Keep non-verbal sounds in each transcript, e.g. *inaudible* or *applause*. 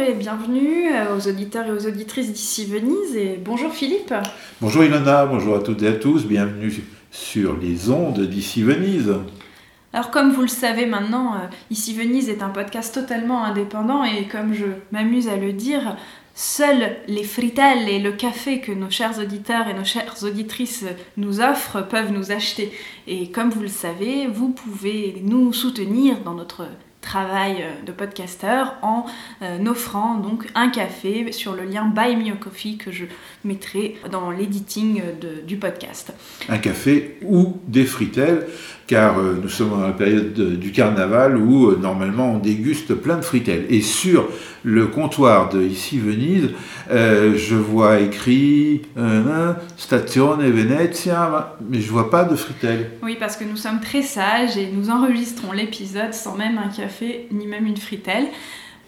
et bienvenue euh, aux auditeurs et aux auditrices d'ici Venise et bonjour Philippe. bonjour Ilona, bonjour à toutes et à tous, bienvenue sur les ondes d'ici Venise. Alors comme vous le savez maintenant, euh, Ici Venise est un podcast totalement indépendant et comme je m'amuse à le dire, seuls les fritelles et le café que nos chers auditeurs et nos chères auditrices nous offrent peuvent nous acheter. Et comme vous le savez, vous pouvez nous soutenir dans notre travail euh, de podcasteur en euh, offrant donc un café sur le lien Buy Me a Coffee que je mettrai dans l'editing de- du podcast. Un café ou des fritelles, car euh, nous sommes dans la période de- du carnaval où euh, normalement on déguste plein de fritelles. Et sur le comptoir de ici Venise, euh, je vois écrit euh, Stazione Venezia, mais je vois pas de fritelles. Oui, parce que nous sommes très sages et nous enregistrons l'épisode sans même un café ni même une fritelle.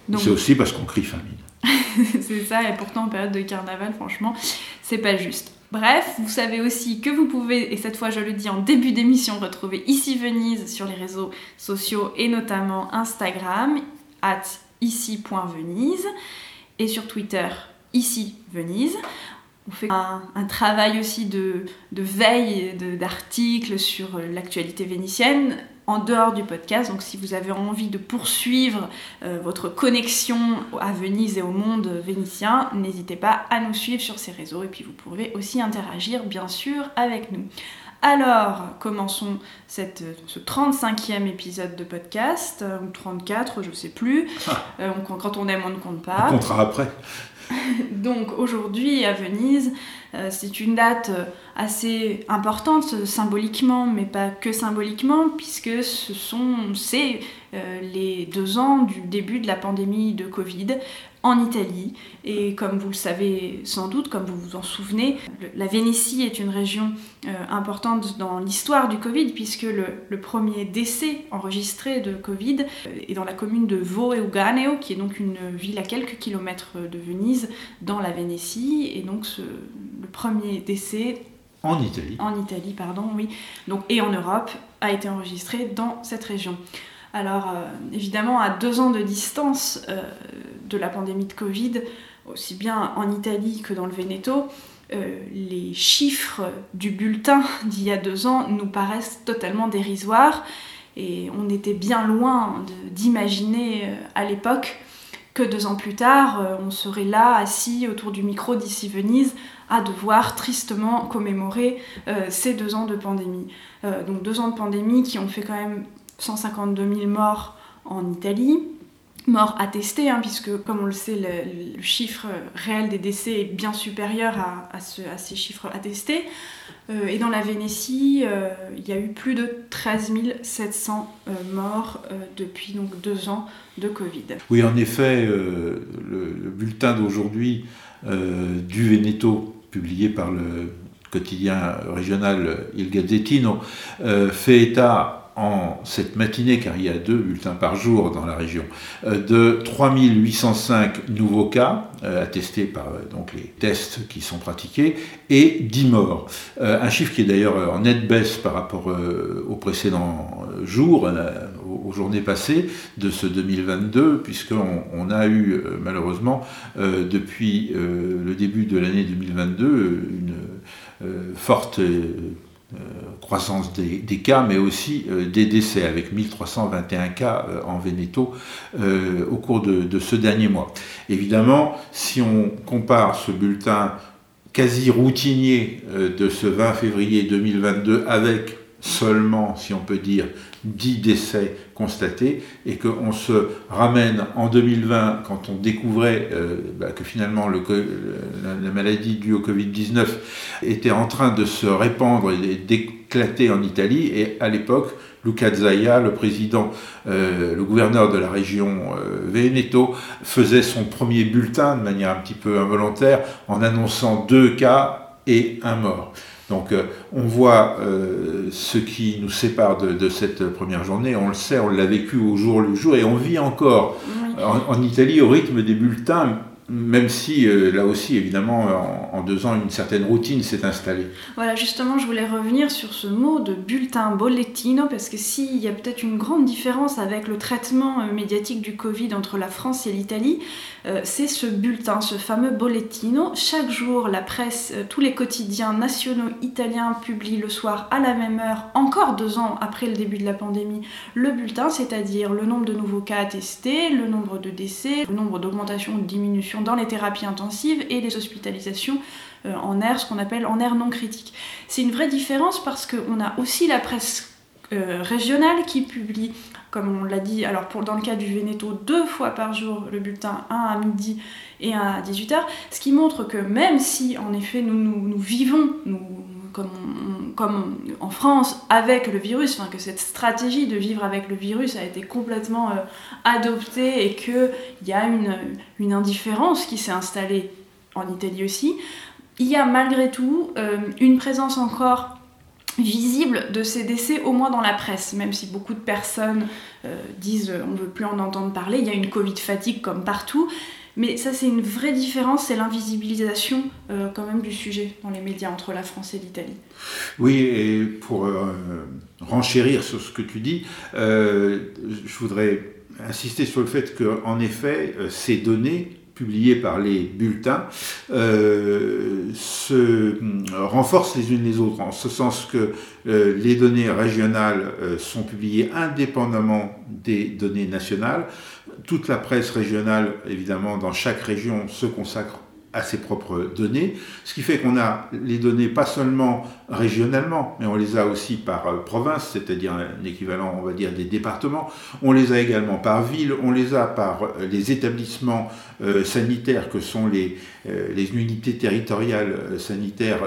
Donc C'est aussi parce qu'on crie famine. *laughs* c'est ça, et pourtant en période de carnaval, franchement, c'est pas juste. Bref, vous savez aussi que vous pouvez, et cette fois je le dis en début d'émission, retrouver Ici Venise sur les réseaux sociaux et notamment Instagram, at ici.venise, et sur Twitter, Ici Venise. On fait un, travail aussi de, veille d'articles sur l'actualité vénitienne en dehors du podcast. Donc si vous avez envie de poursuivre euh, votre connexion à Venise et au monde vénitien, n'hésitez pas à nous suivre sur ces réseaux et puis vous pourrez aussi interagir bien sûr avec nous. Alors, commençons cette, ce 35e épisode de podcast, euh, ou 34, je sais plus. Euh, on compte- quand on aime, on ne compte On pas. comptera après. *laughs* Donc aujourd'hui à Venise, euh, c'est une date euh, assez importante euh, symboliquement, mais pas que symboliquement, puisque ce sont c'est euh, les deux ans du début de la pandémie de Covid en Italie. Et comme vous le savez sans doute, comme vous vous en souvenez, la Vénétie est une région euh, importante dans l'histoire du Covid, puisque le, le premier décès enregistré de Covid euh, est dans la commune de Vo Euganeo, qui est donc une ville à quelques kilomètres de Venise, dans la Vénétie. Et donc ce- le premier décès En Italie. en Italie, pardon, oui, donc, et en Europe, a été enregistré dans cette région. Alors, euh, évidemment, à deux ans de distance euh, de la pandémie de Covid, aussi bien en Italie que dans le Veneto, euh, les chiffres du bulletin d'il y a deux ans nous paraissent totalement dérisoires et on était bien loin d'imaginer à l'époque que deux ans plus tard, on serait là, assis autour du micro d'ici Venise, à devoir tristement commémorer ces deux ans de pandémie. Donc deux ans de pandémie qui ont fait quand même 152 000 morts en Italie, morts attestés, hein, puisque comme on le sait, le, chiffre réel des décès est bien supérieur à, à ce- à ces chiffres attestés. Euh, et dans la Vénétie, euh, il y a eu plus de 13 700 euh, morts depuis donc deux ans de Covid. Oui, en effet, le, le bulletin d'aujourd'hui du Veneto, publié par le quotidien régional Il Gazzettino, fait état cette matinée, car il y a deux bulletins par jour dans la région, euh, de 3805 nouveaux cas, euh, attestés par euh, donc, les tests qui sont pratiqués, et 10 morts. Un chiffre qui est d'ailleurs en nette baisse par rapport euh, jours, euh, aux, journées passées de ce 2022, puisqu'on on a eu malheureusement depuis le début de l'année 2022 euh, une forte croissance des, cas, mais aussi euh, des décès, avec 1321 cas euh, en euh, au cours de, de ce dernier mois. Évidemment, si on compare ce bulletin quasi routinier euh, de ce 20 février 2022 avec seulement, si on peut dire, 10 décès constatés et qu'on se ramène en 2020 quand on découvrait euh, bah, que finalement le, co- la, la maladie due au Covid-19 était en train de se répandre et d'éclater en Italie et à l'époque Luca Zaya, le président, le gouverneur de la région Veneto, faisait son premier bulletin de manière un petit peu involontaire en annonçant deux cas et un mort. Donc euh, on voit euh, ce qui nous sépare de, cette première journée, on le sait, on l'a vécu au jour le jour et on vit encore en, Italie au rythme des bulletins même si euh, là aussi, évidemment, en, deux ans, une certaine routine s'est installée. Voilà, justement, je voulais revenir sur ce mot de bulletin bollettino, parce que s'il y a peut-être une grande différence avec le traitement euh, médiatique du Covid entre la France et l'Italie, euh, c'est ce bulletin, ce fameux bollettino. Chaque jour, la presse, tous les quotidiens nationaux italiens publient le soir à la même heure, encore deux ans après le début de la pandémie, le bulletin, c'est-à-dire le nombre de nouveaux cas attestés, le nombre de décès, le nombre d'augmentation ou de dans les thérapies intensives et les hospitalisations euh, en air, ce qu'on appelle en air non critique. C'est une vraie différence parce qu'on a aussi la presse euh, régionale qui publie, comme on l'a dit, alors pour, dans le cas du Veneto, deux fois par jour le bulletin, un à midi et un à 18h, ce qui montre que même si en effet nous, nous, vivons, nous, comme, en France avec le virus, que cette stratégie de vivre avec le virus a été complètement euh, adoptée et qu'il y a une, une indifférence qui s'est installée en Italie aussi, il y a malgré tout euh, une présence encore visible de ces décès, au moins dans la presse, même si beaucoup de personnes euh, disent on ne veut plus en entendre parler, il y a une Covid fatigue comme partout, mais ça, c'est une vraie différence, c'est l'invisibilisation euh, quand même du sujet dans les médias entre la France et l'Italie. Oui, et pour euh, renchérir sur ce que tu dis, euh, je voudrais insister sur le fait qu'en effet, ces données publiées par les bulletins se renforcent les unes les autres, en ce sens que les données régionales sont publiées indépendamment des données nationales, toute la presse régionale, évidemment, dans chaque région, se consacre à ses propres données, ce qui fait qu'on a les données pas seulement régionalement, mais on les a aussi par euh, province, c'est-à-dire un équivalent, on va dire, des départements, on les a également par ville, on les a par euh, les établissements euh, sanitaires que sont les, les unités territoriales sanitaires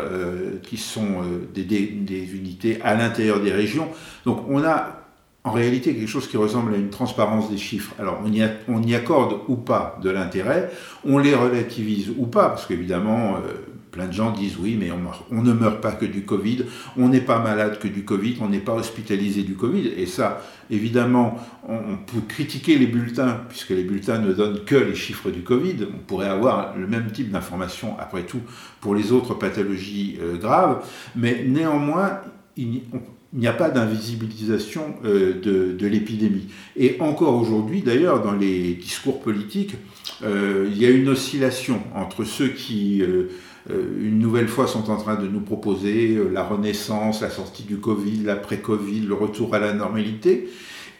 qui sont des, des unités à l'intérieur des régions. Donc on a en réalité quelque chose qui ressemble à une transparence des chiffres. Alors on y, accorde ou pas de l'intérêt, on les relativise ou pas, parce qu'évidemment, euh, plein de gens disent oui, mais on, ne meurt pas que du Covid, on n'est pas malade que du Covid, on n'est pas hospitalisé du Covid. Et ça, évidemment, on, peut critiquer les bulletins, puisque les bulletins ne donnent que les chiffres du Covid. On pourrait avoir le même type d'information, après tout, pour les autres pathologies euh, graves, mais néanmoins, on, il n'y a pas d'invisibilisation euh, de, l'épidémie. Et encore aujourd'hui, d'ailleurs, dans les discours politiques, euh, il y a une oscillation entre ceux qui, euh, une nouvelle fois, sont en train de nous proposer la renaissance, la sortie du Covid, l'après-Covid, le retour à la normalité,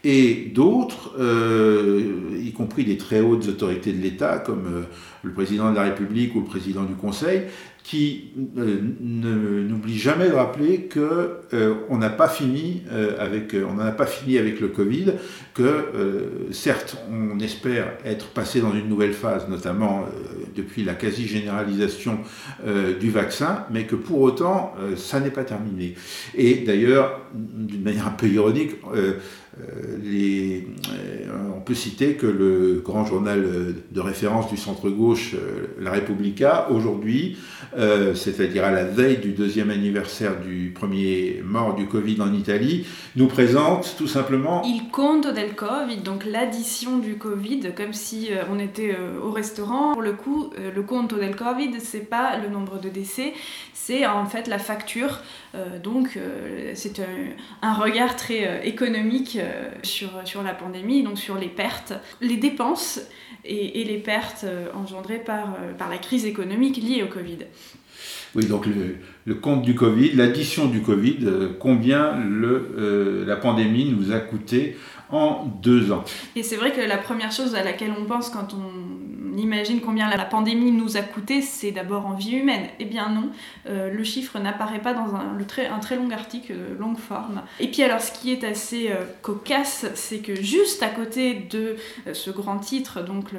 et d'autres, y compris des très hautes autorités de l'État, comme le président de la République ou le président du Conseil, qui euh, n'oublie jamais de rappeler que euh, on n'a pas fini euh, avec on n'en a pas fini avec le Covid, que certes on espère être passé dans une nouvelle phase, notamment depuis la quasi généralisation du vaccin, mais que pour autant ça n'est pas terminé. Et d'ailleurs, d'une manière un peu ironique, les, on peut citer que le grand journal de référence du centre gauche, La Repubblica, aujourd'hui euh, c'est-à-dire à la veille du deuxième anniversaire du premier mort du Covid en Italie, nous présente tout simplement... Il compte del Covid, donc l'addition du Covid, comme si euh, on était euh, au restaurant. Pour le coup, le compte del Covid, c'est pas le nombre de décès, c'est en fait la facture. Donc c'est un, regard très économique sur, sur la pandémie, donc sur les pertes, les dépenses et, les pertes engendrées par, par la crise économique liée au Covid. Oui, donc le, compte du Covid, l'addition du Covid, euh, combien le, euh, la pandémie nous a coûté en deux ans. Et c'est vrai que la première chose à laquelle on pense quand on imagine combien la pandémie nous a coûté, c'est d'abord en vie humaine. Eh bien non, le chiffre n'apparaît pas dans un, un, très long article de longue forme. Et puis alors ce qui est assez cocasse, c'est que juste à côté de ce grand titre, donc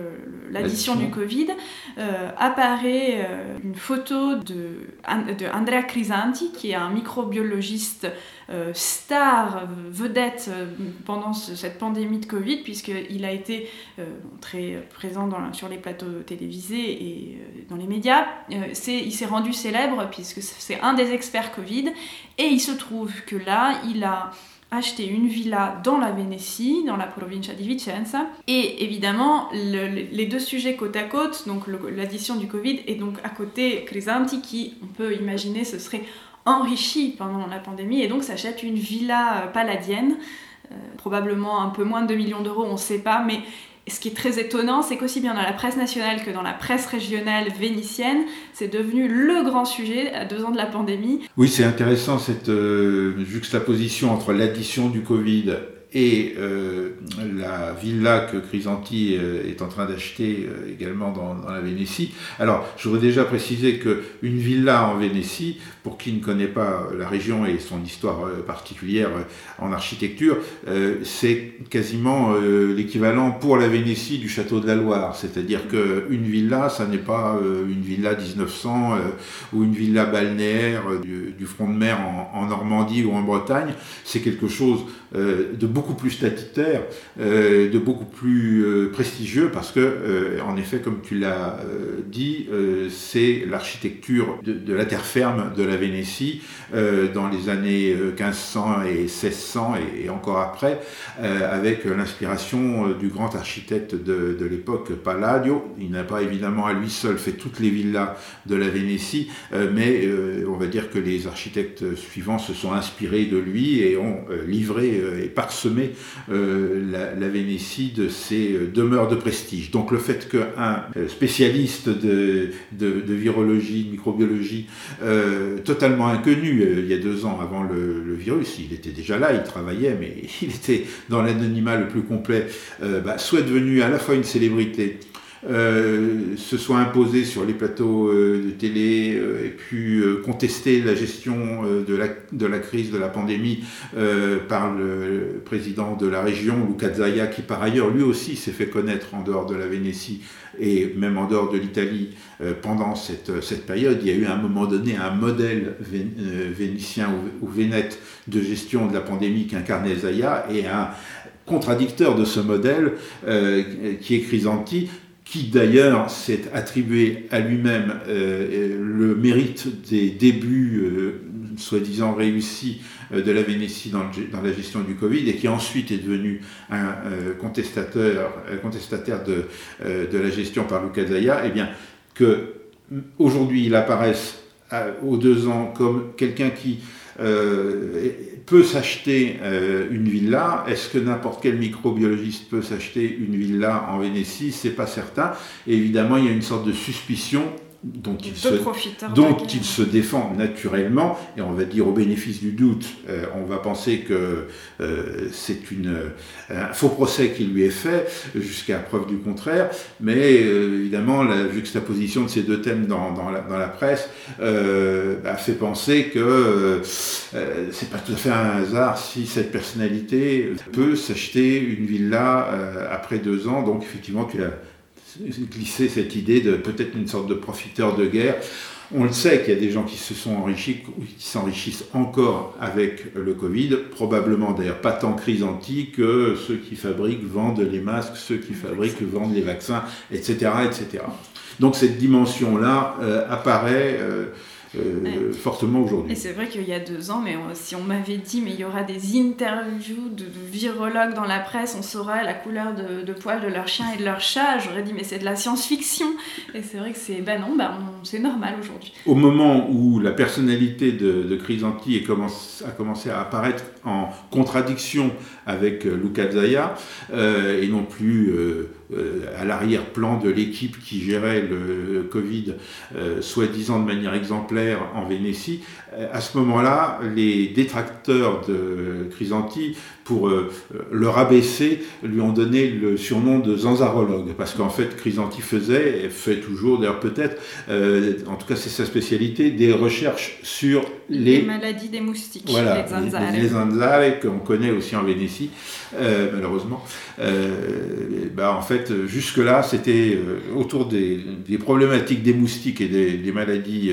l'addition du Covid, apparaît une photo de, de Andrea Crisanti, qui est un microbiologiste euh, star, vedette euh, pendant cette pandémie de Covid, puisqu'il a été euh, très présent sur les plateaux télévisés et dans les médias. il s'est rendu célèbre puisque c'est un des experts Covid, et il se trouve que là, il a acheté une villa dans la Vénétie, dans la provincia di Vicenza. Et évidemment, les deux sujets côte à côte, donc l'addition du Covid, et donc à côté Crisanti, qui, on peut imaginer, ce serait enrichi pendant la pandémie et donc s'achète une villa euh, paladienne, euh, probablement un peu moins de 2 millions d'euros, on ne sait pas, mais ce qui est très étonnant, c'est qu'aussi bien dans la presse nationale que dans la presse régionale vénitienne, c'est devenu le grand sujet à deux ans de la pandémie. Oui, c'est intéressant cette euh, juxtaposition entre l'addition du Covid et euh, la villa que Crisanti euh, est en train d'acheter euh, également dans, la Vénétie. Alors, je voudrais déjà préciser qu'une villa en Vénétie, pour qui ne connaît pas la région et son histoire particulière en architecture, c'est quasiment l'équivalent pour la Vénétie du château de la Loire. C'est-à-dire qu'une villa, ça n'est pas une villa 1900 ou une villa balnéaire du, front de mer en, en Normandie ou en Bretagne. C'est quelque chose de beaucoup plus statutaire, euh, de beaucoup plus euh, prestigieux, parce que, euh, en effet, comme tu l'as dit, c'est l'architecture de, la terre ferme de la Vénétie dans les années 1500 et 1600 et, encore après, avec l'inspiration du grand architecte de, de l'époque, Palladio. Il n'a pas évidemment à lui seul fait toutes les villas de la Vénétie, mais on va dire que les architectes suivants se sont inspirés de lui et ont livré et parsemé euh, la, Vénétie de ses euh, demeures de prestige. Donc le fait qu'un euh, spécialiste de, virologie, de microbiologie, totalement inconnu il y a deux ans avant le, virus, il était déjà là, il travaillait, mais *laughs* il était dans l'anonymat le plus complet, bah, soit devenu à la fois une célébrité, euh, se soit imposé sur les plateaux euh, de télé euh, et puis contester la gestion de, la, crise de la pandémie par le président de la région, Luca Zaia, qui par ailleurs lui aussi s'est fait connaître en dehors de la Vénétie et même en dehors de l'Italie pendant cette, cette, période. Il y a eu à un moment donné un modèle vénitien ou, vénète de gestion de la pandémie qu'incarnait Zaia et un contradicteur de ce modèle qui est Crisanti, qui d'ailleurs s'est attribué à lui-même euh, le mérite des débuts euh, soi-disant réussis euh, de la Vénétie dans, la gestion du Covid et qui ensuite est devenu un contestateur, contestataire de, la gestion par Luca Zaya, eh bien que aujourd'hui il apparaisse aux deux ans comme quelqu'un qui peut s'acheter euh, une villa. Est-ce que n'importe quel microbiologiste peut s'acheter une villa en Vénétie? C'est pas certain. évidemment, il y a une sorte de suspicion dont il, se, dont il se défend naturellement, et on va dire au bénéfice du doute, euh, on va penser que euh, c'est une, un faux procès qui lui est fait, jusqu'à preuve du contraire, mais euh, évidemment la juxtaposition de ces deux thèmes dans, dans, la, dans la, presse a fait penser que c'est pas tout à fait un hasard si cette personnalité peut s'acheter une villa après deux ans, donc effectivement tu as *laughs* glisser cette idée de peut-être une sorte de profiteur de guerre. On le sait qu'il y a des gens qui se sont enrichis qui s'enrichissent encore avec le Covid, probablement d'ailleurs pas tant Crisanti que ceux qui fabriquent vendent les masques, ceux qui fabriquent vendent les vaccins, etc. etc. Donc cette dimension-là euh, apparaît. Euh, euh, fortement aujourd'hui. Et c'est vrai qu'il y a deux ans, mais si on m'avait dit mais il y aura des interviews de, virologues dans la presse, on saura la couleur de, de poils de leur chien et de leur chat, j'aurais dit mais c'est de la science-fiction. Et c'est vrai que c'est ben non, ben c'est normal aujourd'hui. Au moment où la personnalité de, de Crisanti a commencé à apparaître en contradiction avec euh, Luca Zaya, euh, et non plus à l'arrière-plan de l'équipe qui gérait le Covid, soi-disant de manière exemplaire, en Vénétie. À ce moment-là, les détracteurs de Chrysanti pour euh, le rabaisser, lui ont donné le surnom de zanzarologue, parce qu'en fait, Chrysanti faisait, et fait toujours d'ailleurs peut-être, euh, en tout cas c'est sa spécialité, des recherches sur les, maladies des moustiques, voilà, les zanzare. Les, qu'on connaît aussi en Vénétie, euh, malheureusement. bah, en fait, jusque-là, c'était autour des, problématiques des moustiques et des, maladies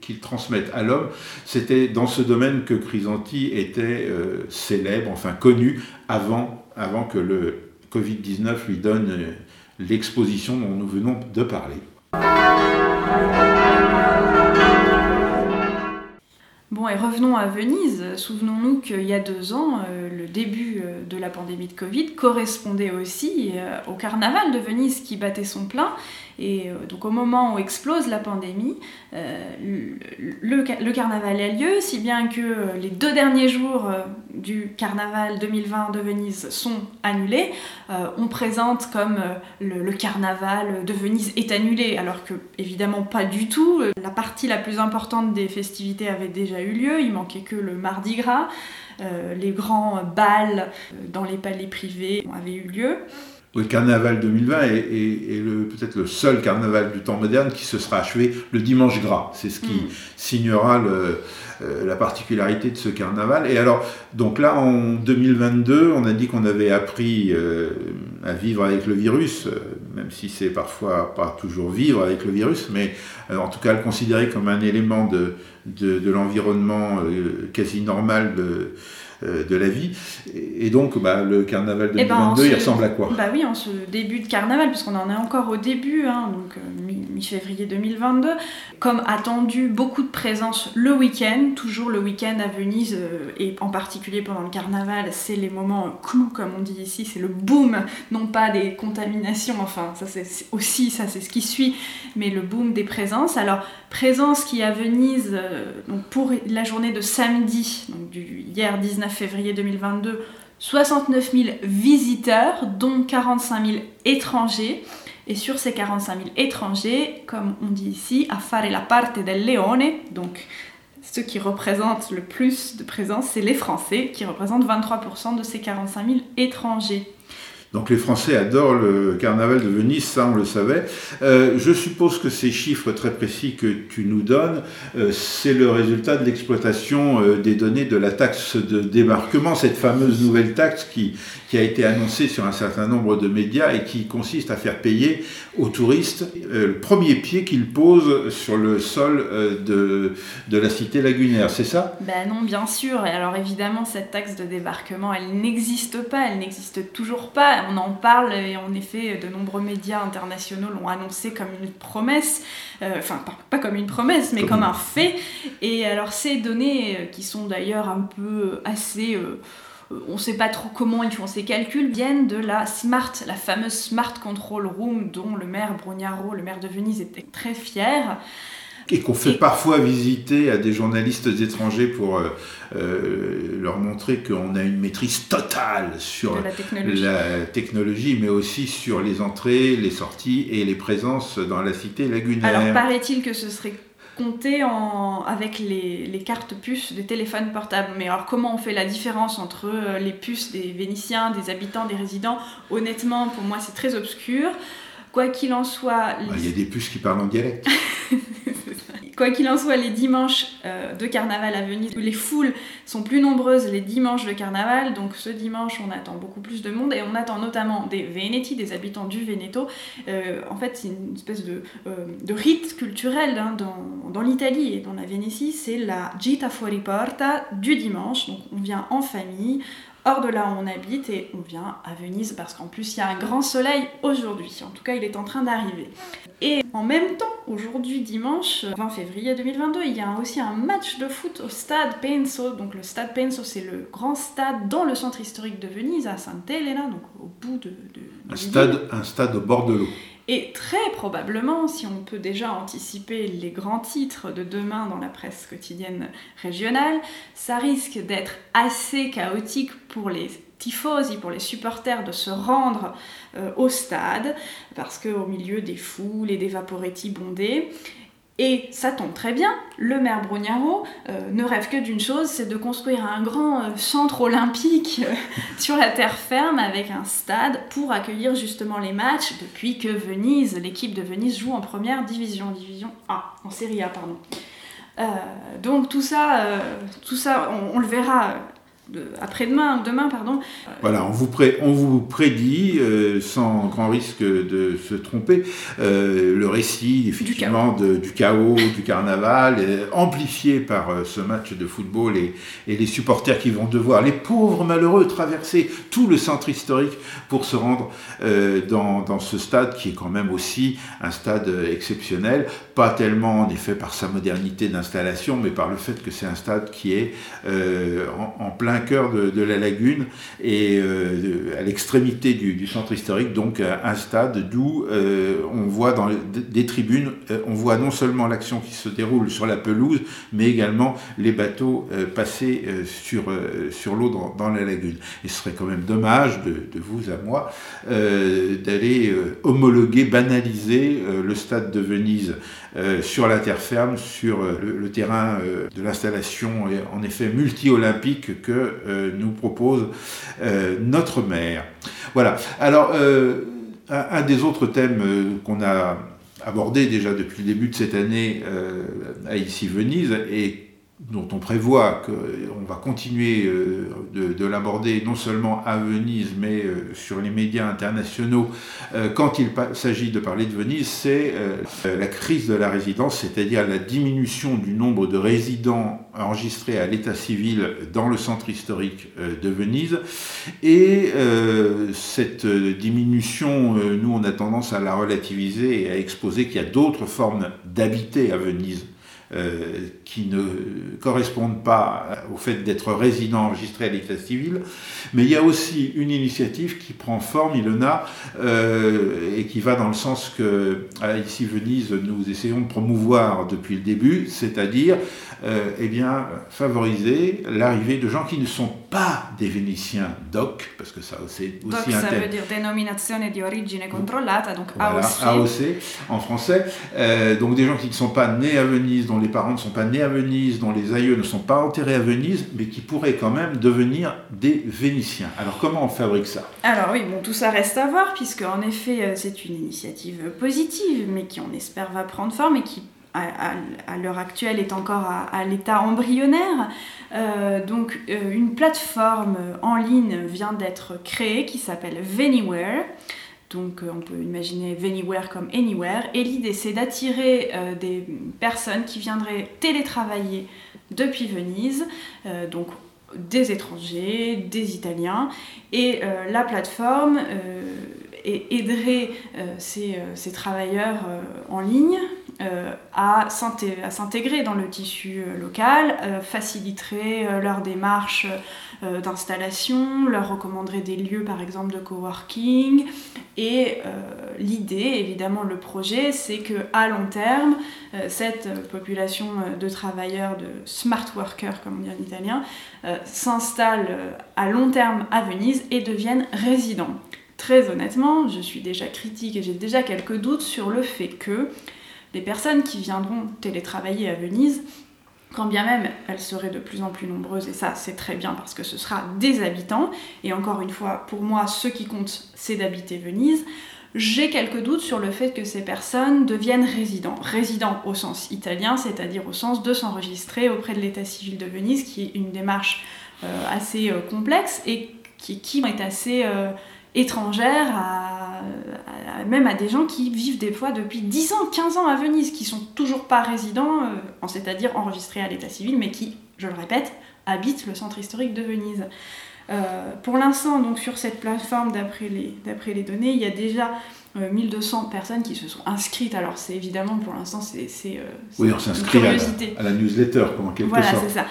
qu'ils transmettent à l'homme, c'était dans ce domaine que Chrysanti était célèbre, enfin connu avant, avant que le Covid-19 lui donne euh, l'exposition dont nous venons de parler. Revenons à Venise. Souvenons-nous qu'il y a deux ans, euh, le début euh, de la pandémie de Covid correspondait aussi au carnaval de Venise qui battait son plein. Et euh, donc au moment où explose la pandémie, euh, le, carnaval a lieu, si bien que euh, les deux derniers jours du carnaval 2020 de Venise sont annulés. on présente comme le, carnaval de Venise est annulé, alors que évidemment pas du tout. La partie la plus importante des festivités avait déjà eu lieu, il manquait que le Mardi Gras. les grands bals dans les palais privés avaient eu lieu le carnaval 2020 est, peut-être le seul carnaval du temps moderne qui se sera achevé le dimanche gras. C'est ce qui mm. signera euh, la particularité de ce carnaval. Et alors, donc là, en 2022, on a dit qu'on avait appris euh, à vivre avec le virus, euh, même si c'est parfois pas toujours vivre avec le virus, mais en tout cas le considérer comme un élément de, de l'environnement quasi normal de de la vie. Et donc, bah, le carnaval 2022, eh ben, il ressemble à quoi? Bah oui, en ce début de carnaval, puisqu'on en est encore au début, hein, donc euh, mi-février 2022, comme attendu, beaucoup de présence le week-end, toujours le week-end à Venise, euh, et en particulier pendant le carnaval, c'est les moments clous, comme on dit ici, c'est le boom, non pas des contaminations, enfin, ça c'est aussi, ça c'est ce qui suit, mais le boom des présences. Alors, présence qui à Venise, donc pour la journée de samedi, donc du hier 19 février 2022, 69 000 visiteurs, dont 45 000 étrangers. Et sur ces 45 000 étrangers, comme on dit ici, à fare la parte del leone, donc ceux qui représentent le plus de présence, c'est les Français, qui représentent 23% de ces 45 000 étrangers. Donc les Français adorent le carnaval de Venise, ça on le savait. Euh, je suppose que ces chiffres très précis que tu nous donnes, euh, c'est le résultat de l'exploitation euh, des données de la taxe de débarquement, cette fameuse nouvelle taxe qui, qui a été annoncée sur un certain nombre de médias et qui consiste à faire payer aux touristes le premier pied qu'ils posent sur le sol de, de la cité lagunaire, c'est ça? Ben non, bien sûr. Et alors évidemment, cette taxe de débarquement, elle n'existe pas, elle n'existe toujours pas. On en parle et en effet, de nombreux médias internationaux l'ont annoncé comme une promesse, euh, enfin pas, comme une promesse, mais comme, un fait. Et alors ces données, euh, qui sont d'ailleurs un peu assez... Euh, on ne sait pas trop comment ils font ces calculs, viennent de la SMART, la fameuse SMART Control Room dont le maire Brugnaro, le maire de Venise, était très fier et qu'on fait parfois visiter à des journalistes étrangers pour euh, euh, leur montrer qu'on a une maîtrise totale sur la technologie. mais aussi sur les entrées, les sorties et les présences dans la cité lagunaire. Alors paraît-il que ce serait compté en, avec les, les, cartes puces des téléphones portables. Mais alors comment on fait la différence entre euh, les puces des Vénitiens, des habitants, des résidents? Honnêtement, pour moi, c'est très obscur. Quoi qu'il en soit... Il y a des puces qui parlent en dialecte. *laughs* Quoi qu'il en soit, les dimanches euh, de carnaval à Venise, les foules sont plus nombreuses les dimanches de carnaval, donc ce dimanche on attend beaucoup plus de monde et on attend notamment des Veneti, des habitants du Veneto. Euh, en fait, c'est une espèce de, euh, de rite culturel hein, dans, dans l'Italie et dans la Vénétie, c'est la Gita fuori porta du dimanche, donc on vient en famille, hors de là où on habite et on vient à Venise parce qu'en plus il y a un grand soleil aujourd'hui. En tout cas, il est en train d'arriver. Et en même temps, aujourd'hui dimanche 20 février 2022, il y a aussi un match de foot au stade Penso. Donc le stade Penso, c'est le grand stade dans le centre historique de Venise, à Santa Elena, donc au bout de... un, stade, un stade au bord de l'eau. Et très probablement, si on peut déjà anticiper les grands titres de demain dans la presse quotidienne régionale, ça risque d'être assez chaotique pour les tifosi, pour les supporters de se rendre euh, au stade, parce qu'au milieu des foules et des vaporetti bondés, Et ça tombe très bien, le maire Brugnaro euh, ne rêve que d'une chose, c'est de construire un grand euh, centre olympique euh, *laughs* sur la terre ferme avec un stade pour accueillir justement les matchs depuis que Venise, l'équipe de Venise joue en première division, division A, en Série A, pardon. donc tout ça, tout ça on le verra après-demain, demain, pardon. Voilà, on vous, on vous prédit, euh, sans grand risque de se tromper, euh, le récit effectivement du chaos, du, carnaval, amplifié par euh, ce match de football et, les supporters qui vont devoir, les pauvres malheureux, traverser tout le centre historique pour se rendre dans, dans, ce stade qui est quand même aussi un stade exceptionnel, pas tellement en effet par sa modernité d'installation, mais par le fait que c'est un stade qui est en, en plein cœur de, la lagune et euh, à l'extrémité du, centre historique, donc un stade d'où euh, on voit dans des tribunes, euh, on voit non seulement l'action qui se déroule sur la pelouse, mais également les bateaux passer sur, l'eau dans, la lagune. Et serait quand même dommage de, vous à moi d'aller homologuer, banaliser le stade de Venise sur la terre ferme, sur le, le terrain de l'installation en effet multi-olympique que euh, nous propose euh, notre maire. Voilà. Alors, euh, un, des autres thèmes qu'on a abordé déjà depuis le début de cette année à Ici Venise et dont on prévoit qu'on va continuer euh, de, l'aborder non seulement à Venise, mais euh, sur les médias internationaux, euh, quand il s'agit de parler de Venise, c'est la crise de la résidence, c'est-à-dire la diminution du nombre de résidents enregistrés à l'état civil dans le centre historique de Venise. Et cette diminution, nous, on a tendance à la relativiser et à exposer qu'il y a d'autres formes d'habiter à Venise euh, qui ne correspondent pas au fait d'être résident enregistré à l'état civil, mais il y a aussi une initiative qui prend forme, Ilona, euh, et qui va dans le sens que, ici Venise, nous essayons de promouvoir depuis le début, c'est-à-dire euh, eh bien, favoriser l'arrivée de gens qui ne sont pas des Vénitiens DOC, parce que ça c'est aussi DOC, un ça veut dire dénominazione di origine controllata, donc AOC. AOC en français. Euh, donc des gens qui ne sont pas nés à Venise, dont les parents ne sont pas nés à Venise, dont les aïeux ne sont pas enterrés à Venise, mais qui pourraient quand même devenir des Vénitiens. Alors comment on fabrique ça? Alors oui, bon, tout ça reste à voir, puisque en effet euh, c'est une initiative positive, mais qui on espère va prendre forme et qui à, l'heure actuelle est encore à, l'état embryonnaire. Euh, donc euh, une plateforme en ligne vient d'être créée qui s'appelle Venyware. Donc euh, on peut imaginer Venyware comme Anywhere. Et l'idée c'est d'attirer des personnes qui viendraient télétravailler depuis Venise. donc des étrangers, des Italiens. Et la plateforme aiderait ces, travailleurs en ligne à s'intégrer dans le tissu euh, local, euh, faciliterait leur démarche d'installation, leur recommanderait des lieux par exemple de coworking. Et l'idée, évidemment, le projet, c'est que à long terme, cette population de travailleurs, de smart workers comme on dit en italien, s'installe à long terme à Venise et devienne résidents. Très honnêtement, je suis déjà critique et j'ai déjà quelques doutes sur le fait que les personnes qui viendront télétravailler à Venise, quand bien même elles seraient de plus en plus nombreuses, et ça c'est très bien parce que ce sera des habitants, et encore une fois, pour moi, ce qui compte, c'est d'habiter Venise, j'ai quelques doutes sur le fait que ces personnes deviennent résidents. Résidents au sens italien, c'est-à-dire au sens de s'enregistrer auprès de l'état civil de Venise, qui est une démarche euh, assez euh, complexe et qui, est assez... Euh, étrangère, à, même à des gens qui vivent des fois depuis 10 ans, 15 ans à Venise, qui sont toujours pas résidents, euh, c'est-à-dire enregistrés à l'état civil, mais qui, je le répète, habitent le centre historique de Venise. Euh, pour l'instant, donc sur cette plateforme, d'après les, les données, il y a déjà 1200 euh, personnes qui se sont inscrites. Alors c'est évidemment pour l'instant c'est euh, oui on s'inscrit à, la newsletter comme en quelque voilà, sorte. c'est ça.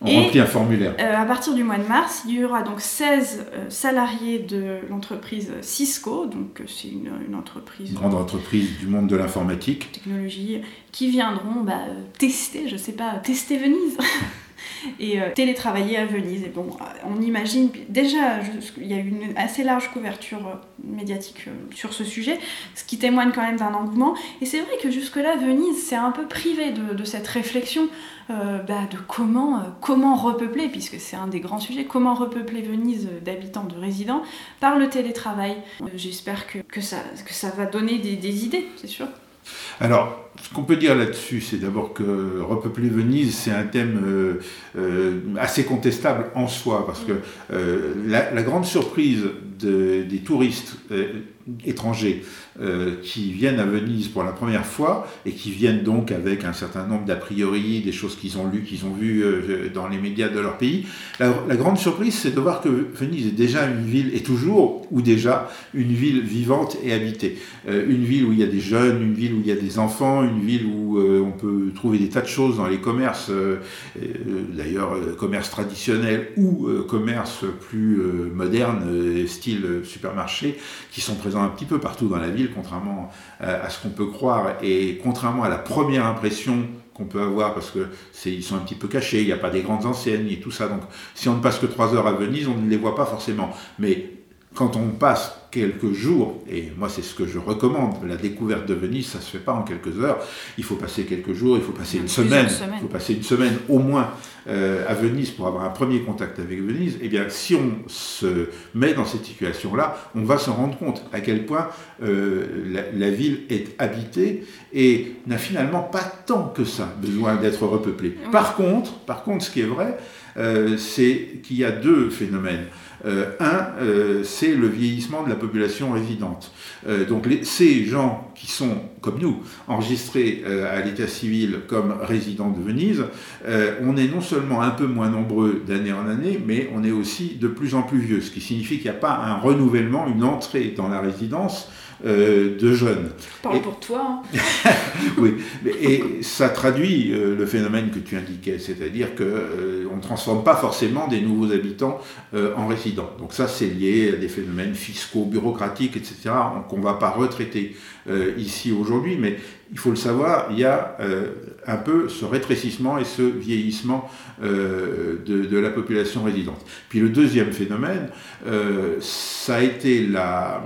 On remplit un formulaire. Euh, à partir du mois de mars, il y aura donc 16 salariés de l'entreprise Cisco, donc c'est une, entreprise grande entreprise du monde de l'informatique, technologie, qui viendront bah, tester, je sais pas, tester Venise. *laughs* *laughs* et euh, télétravailler à Venise. Et bon, on imagine déjà, il y a eu une assez large couverture euh, médiatique euh, sur ce sujet, ce qui témoigne quand même d'un engouement. Et c'est vrai que jusque-là, Venise s'est un peu privée de, cette réflexion bah, de comment, comment repeupler, puisque c'est un des grands sujets, comment repeupler Venise d'habitants, de résidents, par le télétravail. J'espère que, que, ça, que ça va donner des, des idées, c'est sûr. Alors, ce qu'on peut dire là-dessus, c'est d'abord que repeupler Venise, c'est un thème euh, euh, assez contestable en soi, parce que euh, la, grande surprise des touristes étrangers qui viennent à Venise pour la première fois et qui viennent donc avec un certain nombre d'a priori, des choses qu'ils ont lues, qu'ils ont vues dans les médias de leur pays, la, la grande surprise, c'est de voir que Venise est déjà une ville, et toujours, ou déjà, une ville vivante et habitée. une ville où il y a des jeunes, une ville où il y a des enfants, une ville où euh, on peut trouver des tas de choses dans les commerces, euh, euh, d'ailleurs commerce traditionnel ou commerce plus moderne, style supermarché, qui sont présents un petit peu partout dans la ville, contrairement à ce qu'on peut croire et contrairement à la première impression qu'on peut avoir parce que ils sont un petit peu cachés, il n'y a pas des grandes enseignes et tout ça. Donc si on ne passe que trois heures à Venise, on ne les voit pas forcément. Mais quand on passe quelques jours, et moi c'est ce que je recommande, la découverte de Venise, ça se fait pas en quelques heures, il faut passer quelques jours, il faut passer une semaine, il faut passer une semaine au moins euh, à Venise pour avoir un premier contact avec Venise, et eh bien si on se met dans cette situation-là, on va se rendre compte à quel point euh, la, ville est habitée et n'a finalement pas tant que ça besoin d'être repeuplée. Par contre, par contre, ce qui est vrai, euh, c'est qu'il y a deux phénomènes. Euh, un, euh, c'est le vieillissement de la population résidente. Euh, donc ces gens qui sont, comme nous, enregistrés à l'état civil comme résidents de Venise, on est non seulement un peu moins nombreux d'année en année, mais on est aussi de plus en plus vieux, ce qui signifie qu'il n'y a pas un renouvellement, une entrée dans la résidence euh, de jeunes. Parle pour toi. Hein. *laughs* oui, et ça traduit euh, le phénomène que tu indiquais, c'est-à-dire euh, ne transforme pas forcément des nouveaux habitants en résidents. Donc ça, c'est lié à des phénomènes fiscaux, bureaucratiques, etc., qu'on ne va pas retraiter ici aujourd'hui, mais il faut le savoir, il y a un peu ce rétrécissement et ce vieillissement de, la population résidente. Puis le deuxième phénomène, ça a été la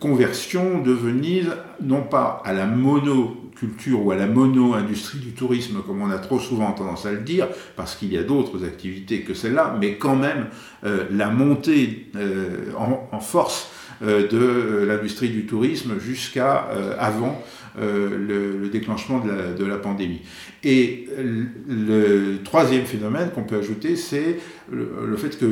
conversion de Venise, non pas à la monoculture ou à la mono-industrie du tourisme, comme on a trop souvent tendance à le dire, parce qu'il y a d'autres activités que celle-là, mais quand même euh, la montée euh, en, force euh, de l'industrie du tourisme jusqu'à avant le, déclenchement de la, pandémie. Et le troisième phénomène qu'on peut ajouter, c'est le, fait que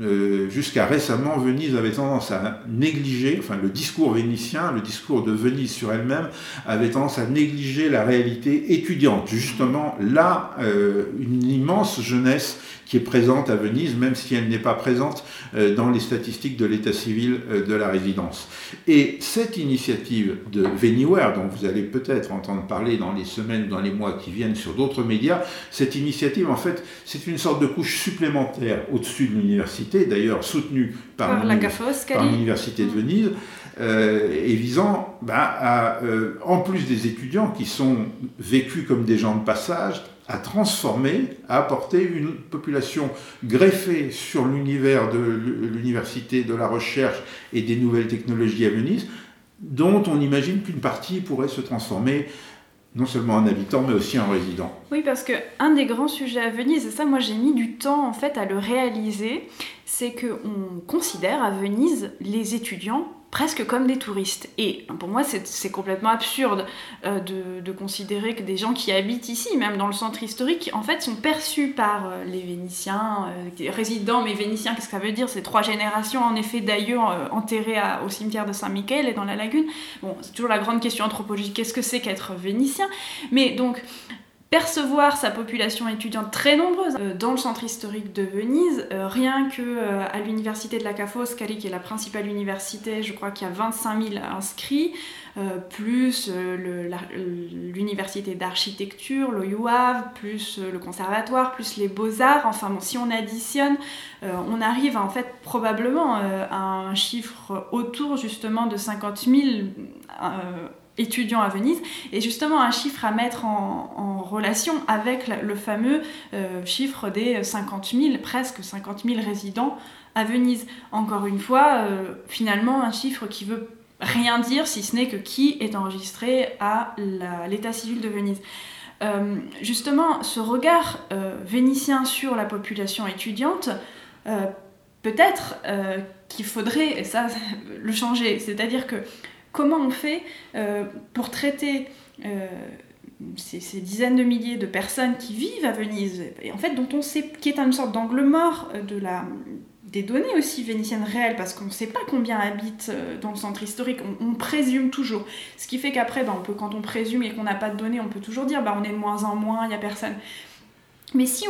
euh, jusqu'à récemment, Venise avait tendance à négliger, enfin le discours vénitien, le discours de Venise sur elle-même, avait tendance à négliger la réalité étudiante. Justement, là, euh, une immense jeunesse qui est présente à Venise, même si elle n'est pas présente euh, dans les statistiques de l'état civil de la résidence. Et cette initiative de Veniware, dont vous allez peut-être entendre parler dans les semaines, dans les mois qui viennent sur d'autres médias, cette initiative, en fait, c'est une sorte de couche supplémentaire au-dessus de l'université, d'ailleurs soutenue par, l'université de Venise, euh, et visant bah, à, euh, en plus des étudiants qui sont vécus comme des gens de passage, à transformer, à apporter une population greffée sur l'univers de l'université, de la recherche et des nouvelles technologies à Venise, dont on imagine qu'une partie pourrait se transformer non seulement en habitant, mais aussi en résident. Oui, parce que un des grands sujets à Venise, et ça moi j'ai mis du temps en fait à le réaliser, c'est qu'on considère à Venise les étudiants presque comme des touristes. Et pour moi, c'est complètement absurde euh, de, considérer que des gens qui habitent ici, même dans le centre historique, en fait, sont perçus par euh, les Vénitiens, euh, résidents, mais Vénitiens, qu'est-ce que ça veut dire? C'est trois générations, en effet, d'ailleurs, enterrées au cimetière de Saint-Michel et dans la lagune. Bon, c'est toujours la grande question anthropologique, qu'est-ce que c'est qu'être vénitien? Mais donc, percevoir sa population étudiante très nombreuse euh, dans le centre historique de Venise, euh, rien que euh, à l'université de la Ca' Foscari, qui est la principale université, je crois qu'il y a 25 000 inscrits, plus l'université d'architecture, l'OUAV, plus le conservatoire, plus les beaux-arts, enfin bon, si on additionne, on arrive en fait probablement à un chiffre autour justement de 50 000 étudiants à Venise. Et justement, un chiffre à mettre en, relation avec le fameux chiffre des 50 000, presque 50 000 résidents à Venise. Encore une fois, finalement, un chiffre qui veut rien dire si ce n'est que qui est enregistré à l'état civil de Venise. Euh, justement, ce regard euh, vénitien sur la population étudiante, euh, peut-être qu'il faudrait, ça, *laughs* le changer. C'est-à-dire que comment on fait pour traiter ces, ces, dizaines de milliers de personnes qui vivent à Venise, et en fait dont on sait qui est une sorte d'angle mort de la, des données aussi vénitiennes réelles, parce qu'on ne sait pas combien habitent euh, dans le centre historique, on, présume toujours. Ce qui fait qu'après, bah, on peut, quand on présume et qu'on n'a pas de données, on peut toujours dire bah, on est de moins en moins, il n'y a personne. Mais si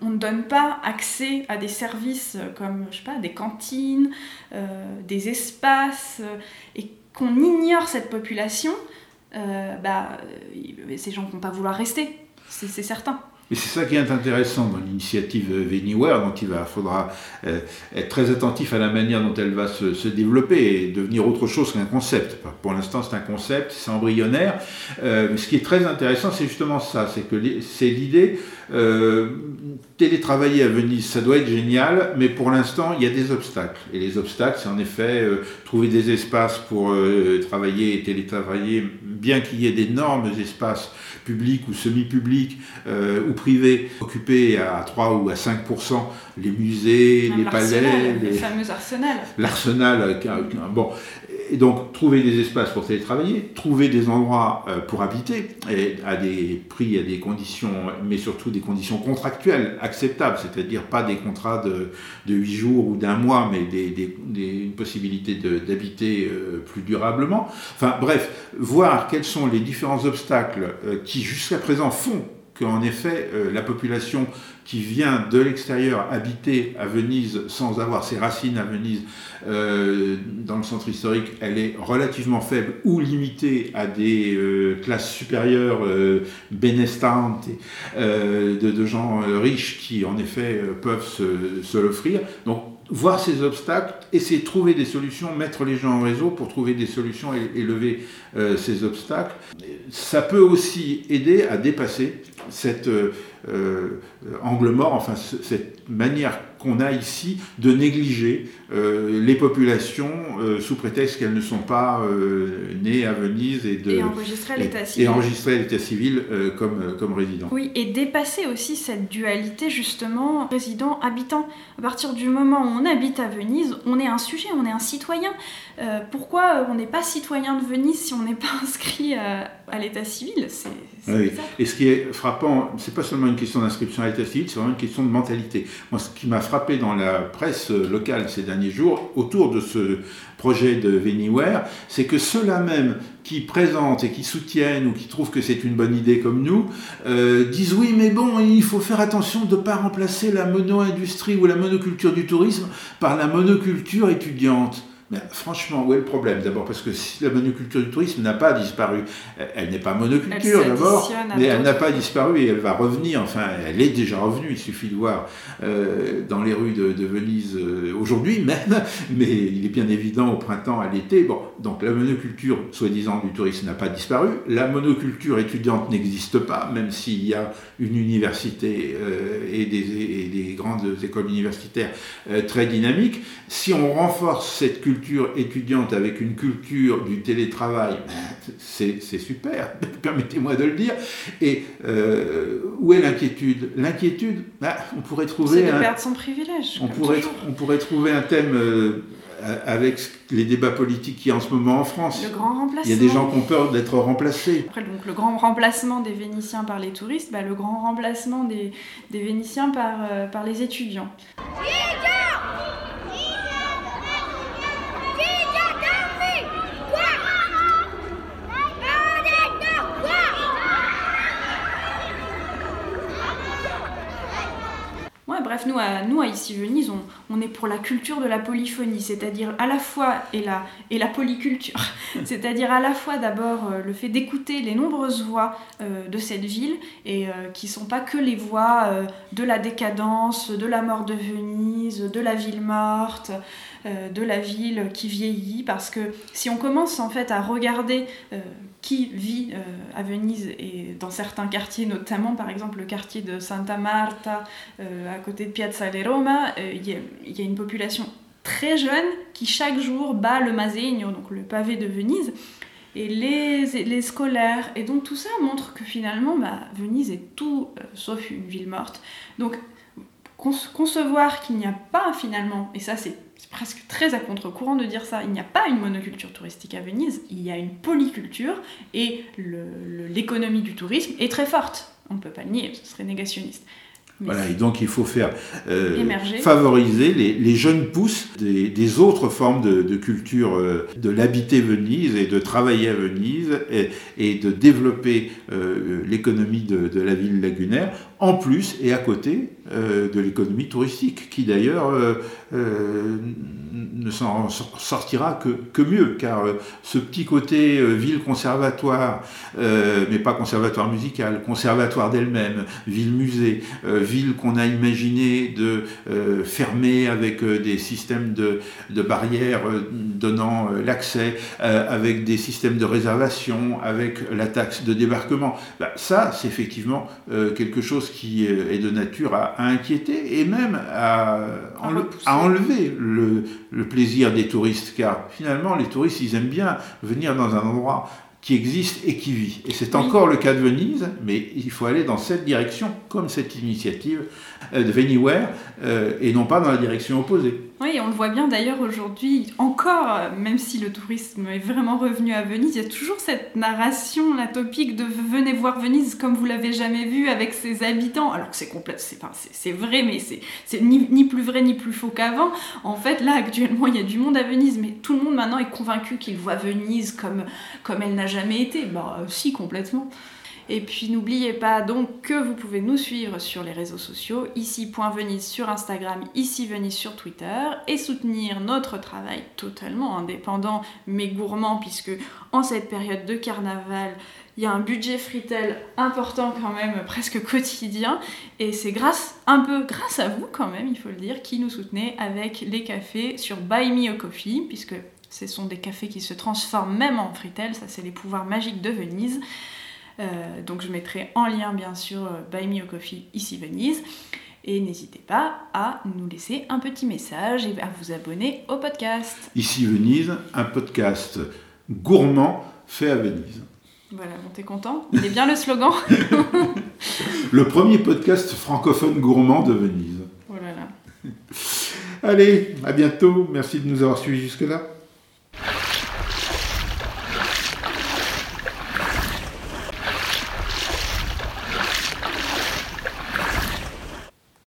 on ne donne pas accès à des services euh, comme, je sais pas, des cantines, euh, des espaces, et qu'on ignore cette population, bah, ces gens ne vont pas vouloir rester, c'est certain. Et c'est ça qui est intéressant dans l'initiative Veniware, donc il va, faudra euh, être très attentif à la manière dont elle va se, développer et devenir autre chose qu'un concept. Pour l'instant, c'est un concept, c'est embryonnaire. Euh, mais ce qui est très intéressant, c'est justement ça, c'est que c'est l'idée euh, télétravailler à Venise, ça doit être génial, mais pour l'instant, il y a des obstacles. Et les obstacles, c'est en effet euh, trouver des espaces pour euh, travailler et télétravailler, bien qu'il y ait d'énormes espaces publics ou semi-publics ou privés occupés à 3 ou à 5%, les musées, les palais, les, fameux arsenals. L'arsenal, bon, et donc, trouver des espaces pour télétravailler, trouver des endroits euh, pour habiter, à des prix, à des conditions, mais surtout des conditions contractuelles acceptables, c'est-à-dire pas des contrats de, de 8 jours ou d'un mois, mais des, des, des possibilités d'habiter euh, plus durablement. Enfin, bref, voir quels sont les différents obstacles euh, qui jusqu'à présent font qu'en effet, la population qui vient de l'extérieur habiter à Venise sans avoir ses racines à Venise euh, dans le centre historique, elle est relativement faible ou limitée à des euh, classes supérieures euh, bénestantes de, de, gens riches qui en effet peuvent se, se l'offrir. Donc voir ces obstacles, essayer de trouver des solutions, mettre les gens en réseau pour trouver des solutions et, lever ces obstacles. Ça peut aussi aider à dépasser cette euh, angle mort, enfin cette manière qu'on a ici de négliger euh, les populations euh, sous prétexte qu'elles ne sont pas nées à Venise et, de, et enregistrer l'état civil, et enregistrer l'état civil comme, comme résident. Oui, et dépasser aussi cette dualité justement résident-habitant. À partir du moment où on habite à Venise, on est un sujet, on est un citoyen. pourquoi on n'est pas citoyen de Venise si on n'est pas inscrit à l'état civil? C'est oui. Et ce qui est frappant, c'est pas seulement une question d'inscription à l'état civil, c'est vraiment une question de mentalité. Moi, ce qui m'a frappé dans la presse locale ces derniers jours, autour de ce projet de Veniware, c'est que ceux-là même qui présentent et qui soutiennent ou qui trouvent que c'est une bonne idée comme nous, euh, disent oui, mais bon, il faut faire attention de ne pas remplacer la mono-industrie ou la monoculture du tourisme par la monoculture étudiante franchement, où est le problème D'abord parce que si la monoculture du tourisme n'a pas disparu, elle n'est pas monoculture d'abord, mais elle n'a pas disparu et elle va revenir, enfin elle est déjà revenue, il suffit de voir euh, dans les rues de, Venise euh, aujourd'hui même, *laughs* mais il est bien évident au printemps, à l'été. Bon, donc la monoculture, soi-disant, du tourisme n'a pas disparu, la monoculture étudiante n'existe pas, même s'il y a une université euh, et, des, et, des, grandes écoles universitaires très dynamiques. Si on renforce cette culture, étudiante avec une culture du télétravail, c'est super, *laughs* permettez-moi de le dire. Et euh, où est l'inquiétude? L'inquiétude, bah, on pourrait trouver... C'est de perdre son privilège. On pourrait, on pourrait trouver un thème... Euh, avec les débats politiques qui y a en ce moment en France. Le grand remplacement. Il y a des gens qui ont peur d'être remplacés. Après, donc, le grand remplacement des Vénitiens par les touristes, bah, le grand remplacement des, des Vénitiens par, euh, par les étudiants. Bref, nous à, Ici Venise, on, est pour la culture de la polyphonie, c'est-à-dire à la fois, et la, polyculture, *laughs* c'est-à-dire à la fois d'abord euh, le fait d'écouter les nombreuses voix euh, de cette ville, et euh, qui sont pas que les voix de la décadence, de la mort de Venise, de la ville morte, de la ville qui vieillit, parce que si on commence en fait à regarder qui vit à Venise et dans certains quartiers, notamment par exemple le quartier de Santa Marta, à côté de Piazza de Roma, il y, a une population très jeune qui chaque jour bat le Masegno, donc le pavé de Venise, et les, les, scolaires. Et donc tout ça montre que finalement, bah, Venise est tout euh, sauf une ville morte. Donc concevoir qu'il n'y a pas finalement, et ça c'est presque très à contre-courant de dire ça, il n'y a pas une monoculture touristique à Venise, il y a une polyculture, et l'économie du tourisme est très forte. On ne peut pas le nier, ce serait négationniste. Voilà, et donc il faut faire euh, favoriser les, jeunes pousses des, autres formes de, culture, euh, de l'habiter Venise et de travailler à Venise et, de développer euh, l'économie de, la ville lagunaire, en plus et à côté de l'économie touristique, qui d'ailleurs ne s'en sortira que, que, mieux, car ce petit côté ville conservatoire, mais pas conservatoire musical, conservatoire d'elle-même, ville musée, ville qu'on a imaginé de euh, fermer avec euh, des systèmes de, barrières euh, donnant l'accès, avec des systèmes de réservation, avec la taxe de débarquement. Bah, ça, c'est effectivement quelque chose qui est de nature à, inquiéter et même à, enlever le, le plaisir des touristes, car finalement, les touristes, ils aiment bien venir dans un endroit qui existe et qui vit. Et c'est encore le cas de Venise, mais il faut aller dans cette direction, comme cette initiative de Veniware, euh, et non pas dans la direction opposée. Oui, on le voit bien d'ailleurs aujourd'hui, encore, même si le tourisme est vraiment revenu à Venise, il y a toujours cette narration, la topique de venez voir Venise comme vous l'avez jamais vu avec ses habitants, alors que c'est complète, c'est vrai, mais c'est ni, ni, plus vrai ni plus faux qu'avant. En fait, là actuellement, il y a du monde à Venise, mais tout le monde maintenant est convaincu qu'il voit Venise comme, comme elle n'a jamais été. Bah, si, complètement. Et puis n'oubliez pas donc que vous pouvez nous suivre sur les réseaux sociaux, ici.venise sur Instagram, ici Venise sur Twitter, et soutenir notre travail totalement indépendant mais gourmand, puisque en cette période de carnaval, il y a un budget fritel important quand même, presque quotidien, et c'est grâce, un peu grâce à vous quand même, il faut le dire, qui nous soutenez avec les cafés sur Buy Me a Coffee, puisque ce sont des cafés qui se transforment même en fritel, ça c'est les pouvoirs magiques de Venise. Euh, donc je mettrai en lien bien sûr euh, Buy Me a Coffee ici Venise. Et n'hésitez pas à nous laisser un petit message et à vous abonner au podcast. Ici Venise, un podcast gourmand fait à Venise. Voilà, bon, t'es content? Il est bien le slogan? *laughs* Le premier podcast francophone gourmand de Venise. Oh là là. Allez, à bientôt. Merci de nous avoir suivis jusque-là.